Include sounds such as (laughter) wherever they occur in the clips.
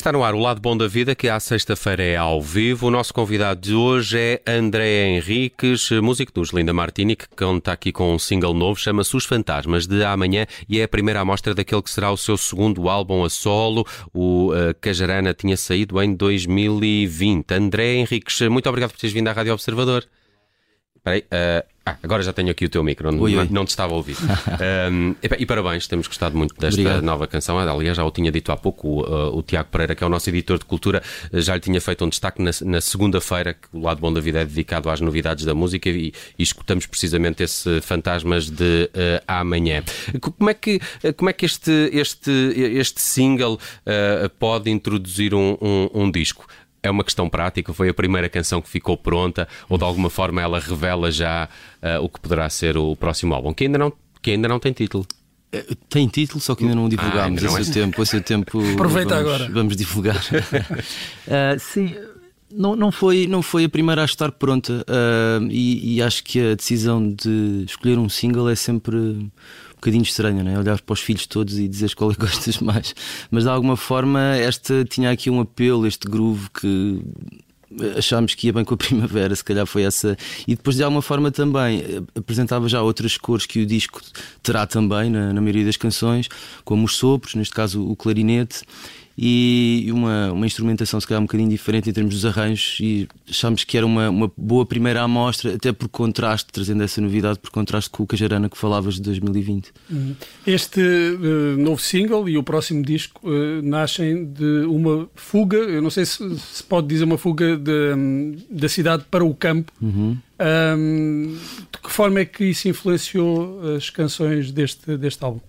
está no ar o Lado Bom da Vida, que à sexta-feira é ao vivo. O nosso convidado de hoje é André Henriques, músico dos Linda Martini, que conta aqui com um single novo, chama-se Os Fantasmas de Amanhã e é a primeira amostra daquele que será o seu segundo álbum a solo. O uh, Cajarana tinha saído em 2020. André Henriques, muito obrigado por teres vindo à Rádio Observador. Espera aí, uh, ah, agora já tenho aqui o teu micro, não, oi. não te estava a ouvir. (laughs) um, e, e, parabéns, temos gostado muito desta Obrigado. nova canção. Aliás, já o tinha dito há pouco, o, uh, o, Tiago Pereira, que é o nosso editor de cultura, já lhe tinha feito um destaque na, na segunda-feira, que o Lado Bom da Vida é dedicado às novidades da música e, e escutamos precisamente esse Fantasmas de uh, Amanhã. Como é que, como é que este, este, este single uh, pode introduzir um, um, um disco? É uma questão prática? Foi a primeira canção que ficou pronta ou de alguma forma ela revela já uh, o que poderá ser o próximo álbum, que ainda não, que ainda não tem título? Eh, tem título, só que ainda não divulgámos. Ah, não esse, é... tempo, esse tempo. (laughs) Aproveita vamos, agora. Vamos divulgar. uh, (laughs) sim, não, não, foi, não foi a primeira a estar pronta. Uh, e, e, acho que a decisão de escolher um single é sempre bocadinho estranho, né? olhar para os filhos todos e dizer qual é que gostas mais. Mas de alguma forma, esta tinha aqui um apelo, este groove que achámos que ia bem com a (laughs) primavera, se calhar foi essa. E depois, de alguma forma, também eh, apresentava já outras cores que o disco terá também, na, na maioria das canções, como os sopros, neste caso o clarinete e uma, uma instrumentação se calhar um bocadinho diferente em termos dos arranjos e achámos que era uma, uma boa primeira amostra, até por contraste, trazendo essa novidade, por contraste com o Cajarana que falavas de 2020. Uhum. Este uh, novo single e o próximo disco uh, nascem de uma fuga, eu não sei se, se pode dizer uma fuga de, da cidade para o campo. Uhum. Um, de que forma é que isso influenciou as canções deste, deste álbum?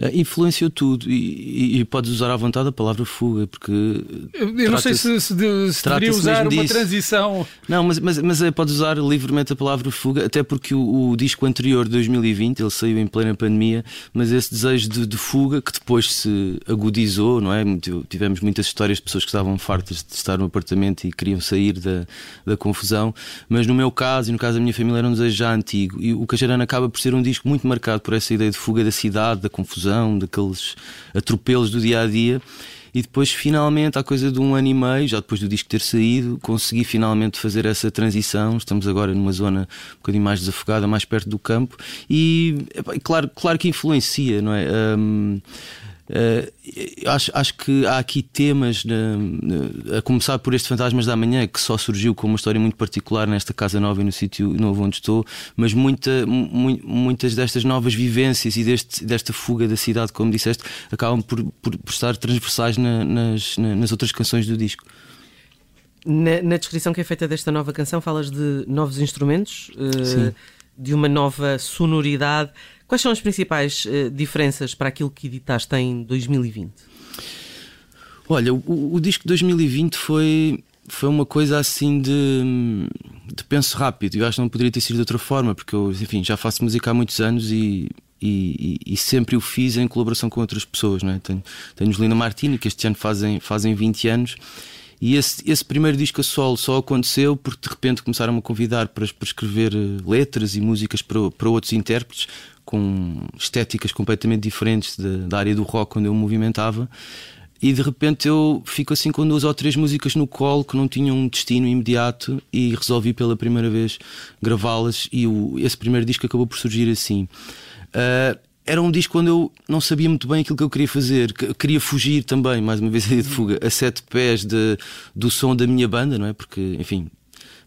Eh, influenciou tudo e, e, e, podes usar à vontade a palavra fuga, porque. Eu não sei se, se, de, se deveria usar uma disso. transição. Não, mas, mas, mas é, podes usar livremente a palavra fuga, até porque o, o, disco anterior, 2020, ele saiu em plena pandemia, mas esse desejo de, de, fuga, que depois se agudizou, não é? Tivemos muitas histórias de pessoas que estavam fartas de estar no apartamento e queriam sair da, da confusão, mas no meu caso e no caso da minha família era um desejo já antigo. E o Cajarana acaba por ser um disco muito marcado por essa ideia de fuga da cidade, da confusão confusão, daqueles atropelos do dia a dia. E depois, finalmente, há coisa de um ano e meio, já depois do disco ter saído, consegui finalmente fazer essa transição. Estamos agora numa zona um bocadinho mais desafogada, mais perto do campo. E, claro, claro que influencia, não é? Um, Uh, acho, acho que há aqui temas, a começar por este Fantasmas da Manhã, que só surgiu com uma história muito particular nesta casa nova e no sítio novo onde estou, mas muita, mu muitas destas novas vivências e deste, desta fuga da cidade, como disseste, acabam por, por, por estar transversais na, nas, na, nas outras canções do disco. Na, na, descrição que é feita desta nova canção, falas de novos instrumentos, uh, de uma nova sonoridade. Quais são as principais uh, diferenças para aquilo que editaste em 2020? Olha, o, o disco de 2020 foi, foi uma coisa assim de, de penso rápido. Eu acho que não poderia ter sido de outra forma, porque eu, enfim, já faço música há muitos anos e, e, e, e, sempre o fiz em colaboração com outras pessoas. Não é? Tenho, tenho os Lina Martini, que este ano fazem, fazem 20 anos, e esse, esse primeiro disco a solo só aconteceu porque de repente começaram a convidar para, para escrever eh, letras e músicas para, para outros intérpretes com estéticas completamente diferentes de, da área do rock onde eu movimentava. E de repente eu fico assim com duas ou três músicas no colo que não tinham um destino imediato e resolvi pela primeira vez gravá-las. E o, esse primeiro disco acabou por surgir assim. Uh, era um disco quando eu não sabia muito bem aquilo que eu queria fazer. Queria fugir também, mais uma vez, a de fuga, a sete pés de, do som da minha banda, não é? Porque, enfim,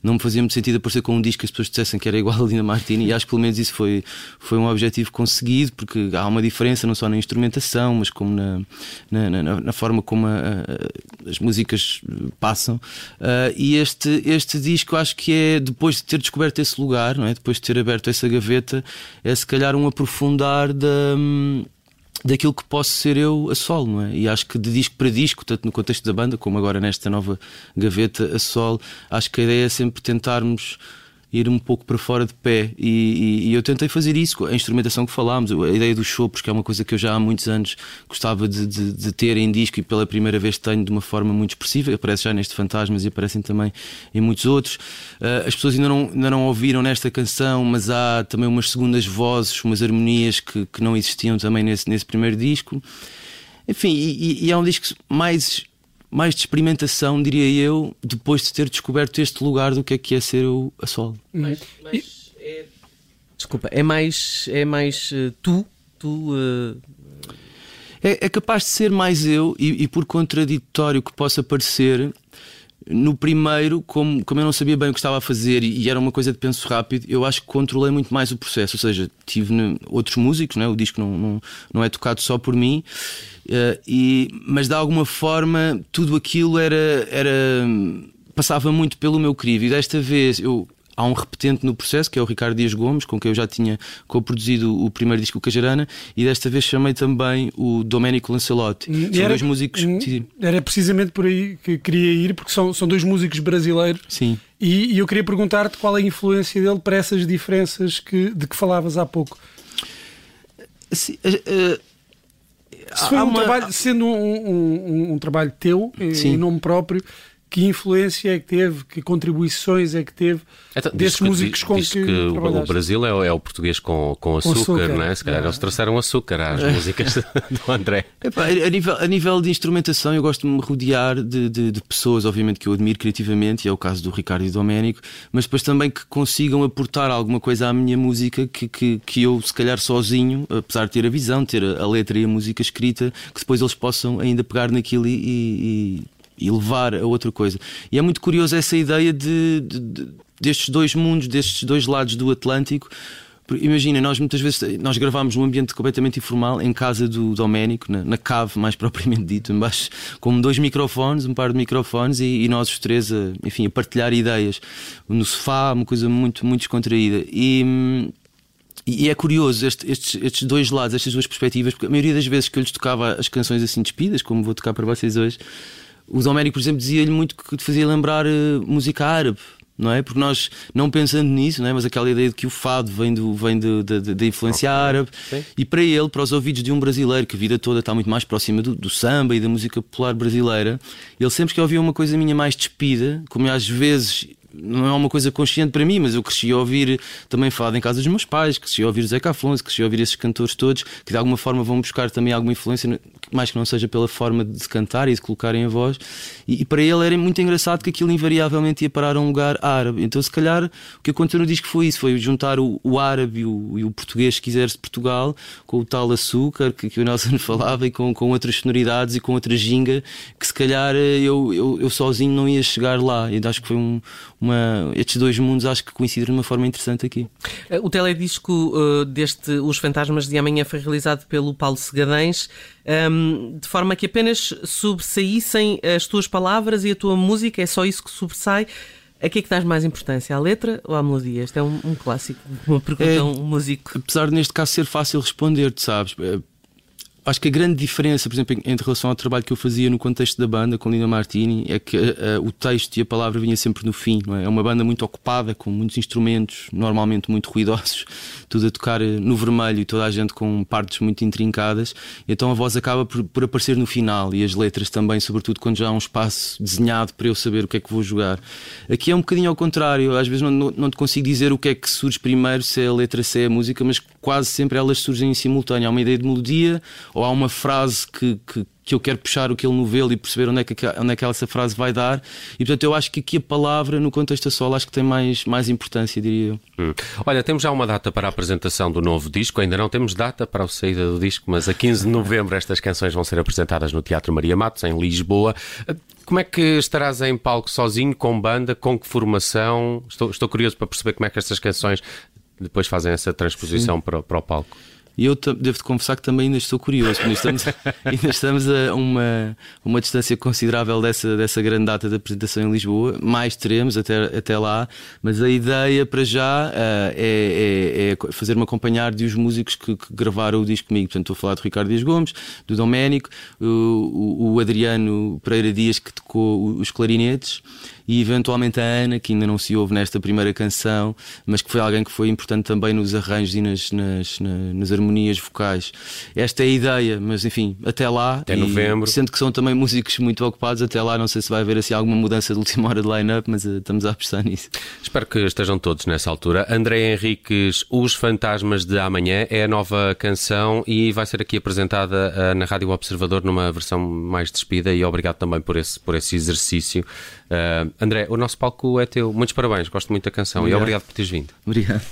não me fazia muito sentido aparecer com um disco que as pessoas dissessem que era igual a Lina Martini e acho que pelo menos isso foi, foi um objetivo conseguido porque há uma diferença não só na instrumentação mas como na, na, na, na forma como a, a, as músicas passam uh, e este, este disco acho que é depois de ter descoberto esse lugar não é? depois de ter aberto essa gaveta é se calhar um aprofundar da daquilo que posso ser eu a solo, não é? E acho que de disco para disco, tanto no contexto da banda como agora nesta nova gaveta a solo, acho que a ideia é sempre tentarmos ir um pouco para fora de pé. E, e, e, eu tentei fazer isso, a instrumentação que falámos, a ideia dos sopros, que é uma coisa que eu já há muitos anos gostava de, de, de, ter em disco e pela primeira vez tenho de uma forma muito expressiva. Aparece já neste Fantasmas e aparecem também em muitos outros. Uh, as pessoas ainda não, ainda não ouviram nesta canção, mas há também umas segundas vozes, umas harmonias que, que não existiam também nesse, nesse primeiro disco. Enfim, e, e é um disco mais mais de experimentação, diria eu, depois de ter descoberto este lugar do que é que é ser o, a solo. Mas, mas é... Desculpa, é mais, é mais uh, tu, tu uh... é, é, capaz de ser mais eu, e, e por contraditório que possa parecer, no primeiro, como, como eu não sabia bem o que estava a fazer e, era uma coisa de penso rápido, eu acho que controlei muito mais o processo. Ou seja, tive outros músicos, né? o disco não, não, não é tocado só por mim, uh, e, mas de alguma forma tudo aquilo era, era passava muito pelo meu crivo. E desta vez eu há um repetente no processo, que é o Ricardo Dias Gomes, com quem eu já tinha co-produzido o primeiro disco Cajarana, e desta vez chamei também o Domenico Lancelotti. Hum, são era, dois músicos. Era precisamente por aí que queria ir, porque são, são dois músicos brasileiros. Sim. E, e eu queria perguntar-te qual é a influência dele para essas diferenças que, de que falavas há pouco. Sim, uh, uh, Se foi um uma... trabalho, sendo um, um, um trabalho teu, Sim. em nome próprio, que influência é que teve, que contribuições é que teve então, desses músicos que, com que, que o Brasil é o, é o, português com, com açúcar, com açúcar, não é? Se calhar é. eles trouxeram açúcar às músicas (laughs) do André. Epá, a, nível, a nível de instrumentação, eu gosto de me rodear de, de, de, pessoas, obviamente, que eu admiro criativamente, e é o caso do Ricardo e do Doménico, mas depois também que consigam aportar alguma coisa à minha música que, que, que eu, se calhar, sozinho, apesar de ter a visão, ter a, a letra e a música escrita, que depois eles possam ainda pegar naquilo e, e e levar a outra coisa. E é muito curioso essa ideia de, de, de destes dois mundos, destes dois lados do Atlântico. Imagina, nós muitas vezes nós gravámos num ambiente completamente informal, em casa do Doménico, na, na cave mais (laughs) propriamente dito, embaixo, com dois microfones, um par de microfones e, e nós os três a, enfim, a partilhar ideias no sofá, uma coisa muito, muito descontraída. E, e é curioso este, estes, estes dois lados, estas duas perspectivas, porque a maioria das vezes que eu lhes tocava as canções assim despidas, como vou tocar para vocês hoje, o Domérico, por exemplo, dizia-lhe muito que te fazia lembrar uh, música árabe. Não é? Porque nós, não pensando nisso, não é? mas aquela ideia de que o fado vem, do, vem da influência okay. árabe, Sim. e para ele, para os ouvidos de um brasileiro que a vida toda está muito mais próxima do, do samba e da música popular brasileira, ele sempre que ouvia uma coisa minha mais despida, como às vezes não é uma coisa consciente para mim, mas eu cresci a ouvir também falado em casa dos meus pais, cresci a ouvir Zeca Afonso, cresci a ouvir esses cantores todos que de alguma forma vão buscar também alguma influência, mais que não seja pela forma de cantar e de colocarem a voz. E, e, para ele era muito engraçado que aquilo invariavelmente ia parar a um lugar árabe. Então, se calhar, o que aconteceu no disco foi isso: foi juntar o, o árabe e o, e o, português, se quiseres, de Portugal, com o tal açúcar que, que o Nelson (laughs) falava e com, com outras sonoridades e com outra ginga que se calhar eu, eu, eu sozinho não ia chegar lá. E acho que foi um uma, estes dois mundos acho que coincidem de uma forma interessante aqui. O teledisco uh, deste Os Fantasmas de Amanhã foi realizado pelo Paulo Segadães, um, de forma que apenas sobressaíssem as tuas palavras e a tua música, é só isso que sobressai. A que é que dás mais importância? À letra ou à melodia? Este é um, um clássico, uma pergunta é, a um músico. Apesar de neste caso ser fácil responder, sabes? Acho que a grande diferença, por exemplo, em, relação ao trabalho que eu fazia no contexto da banda com Lina Martini é que uh, o texto e a palavra vinha sempre no fim. É? é? uma banda muito ocupada, com muitos instrumentos, normalmente muito ruidosos, (laughs) tudo a tocar eh, no vermelho e toda a gente com partes muito intrincadas. Então a voz acaba por, por aparecer no final e as letras também, sobretudo quando já há um espaço desenhado para eu saber o que é que vou jogar. Aqui é um bocadinho ao contrário, às vezes não, não, não te consigo dizer o que é que surge primeiro, se é a letra, se é a música, mas quase sempre elas surgem em simultâneo. Há uma ideia de melodia ou há uma frase que, que, que eu quero puxar aquele novelo e perceber onde é, que, onde é que essa frase vai dar. E portanto, eu acho que aqui a palavra, no contexto a solo, acho que tem mais, mais importância, diria eu. Hum. Olha, temos já uma data para a apresentação do novo disco, ainda não temos data para a saída do disco, mas a 15 de novembro estas canções vão ser apresentadas no Teatro Maria Matos, em Lisboa. Como é que estarás em palco sozinho, com banda, com que formação? Estou, estou curioso para perceber como é que estas canções depois fazem essa transposição para, para o palco. E eu devo-te confessar que também ainda estou curioso, ainda estamos, (laughs) ainda estamos a uma, uma distância considerável dessa, dessa grande data de apresentação em Lisboa. Mais teremos até, até lá, mas a ideia para já uh, é, é, é fazer-me acompanhar de os músicos que, que, gravaram o disco comigo. Portanto, estou a falar do Ricardo Dias Gomes, do Doménico, o, o, o Adriano Pereira Dias, que tocou os clarinetes e eventualmente a Ana, que ainda não se ouve nesta primeira canção, mas que foi alguém que foi importante também nos arranjos e nas, nas, nas, harmonias vocais. Esta é a ideia, mas enfim, até lá. Até novembro. Sendo que são também músicos muito ocupados, até lá não sei se vai haver assim, alguma mudança de última hora de line-up, mas uh, estamos a apostar nisso. Espero que estejam todos nessa altura. André Henriques, Os Fantasmas de Amanhã é a nova canção e vai ser aqui apresentada uh, na Rádio Observador numa versão mais despida e obrigado também por esse, por esse exercício. Uh, André, o nosso palco é teu. Muitos parabéns, gosto muito da canção obrigado. e obrigado por teres vindo. Obrigado.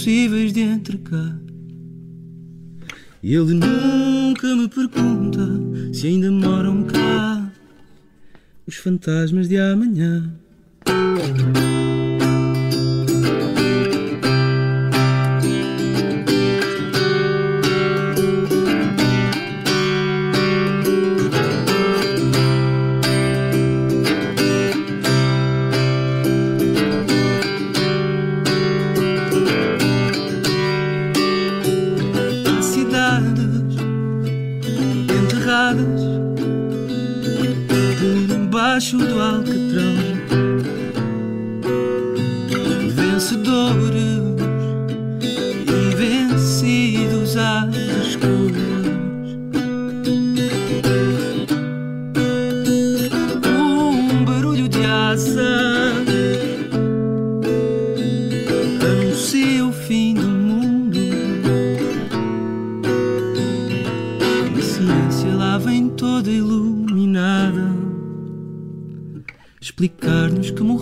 Impossíveis de entregar. E ele nunca me pergunta se ainda moram cá os fantasmas de amanhã.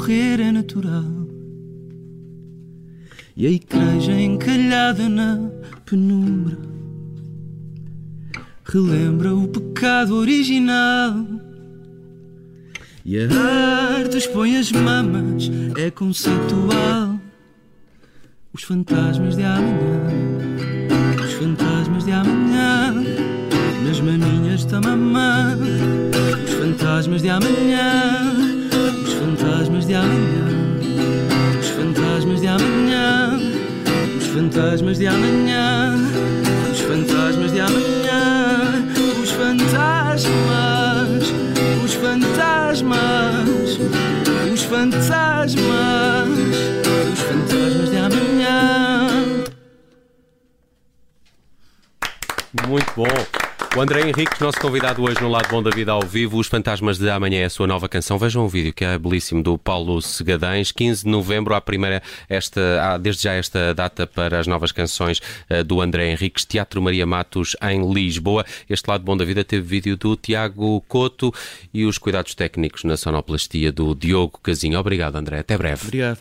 Morrer é natural. E a igreja encalhada na penumbra relembra o pecado original. E a arte expõe as mamas, é conceitual. Os fantasmas de amanhã, os fantasmas de amanhã, nas maminhas da mamã, os fantasmas de amanhã fantasmas de amanhã, os fantasmas de amanhã, os fantasmas de amanhã, os fantasmas de amanhã, os fantasmas, os fantasmas, os fantasmas, os fantasmas de amanhã. Muito bom. O André Henrique, nosso convidado hoje no Lado Bom da Vida ao vivo, Os Fantasmas de Amanhã é a sua nova canção. Vejam o vídeo que é belíssimo do Paulo Segadães. 15 de novembro, a primeira, esta, desde já esta data para as novas canções uh, do André Henriques, Teatro Maria Matos em Lisboa. Este Lado Bom da Vida teve vídeo do Tiago Coto e os cuidados técnicos na sonoplastia do Diogo Casinho. Obrigado, André. Até breve. Obrigado.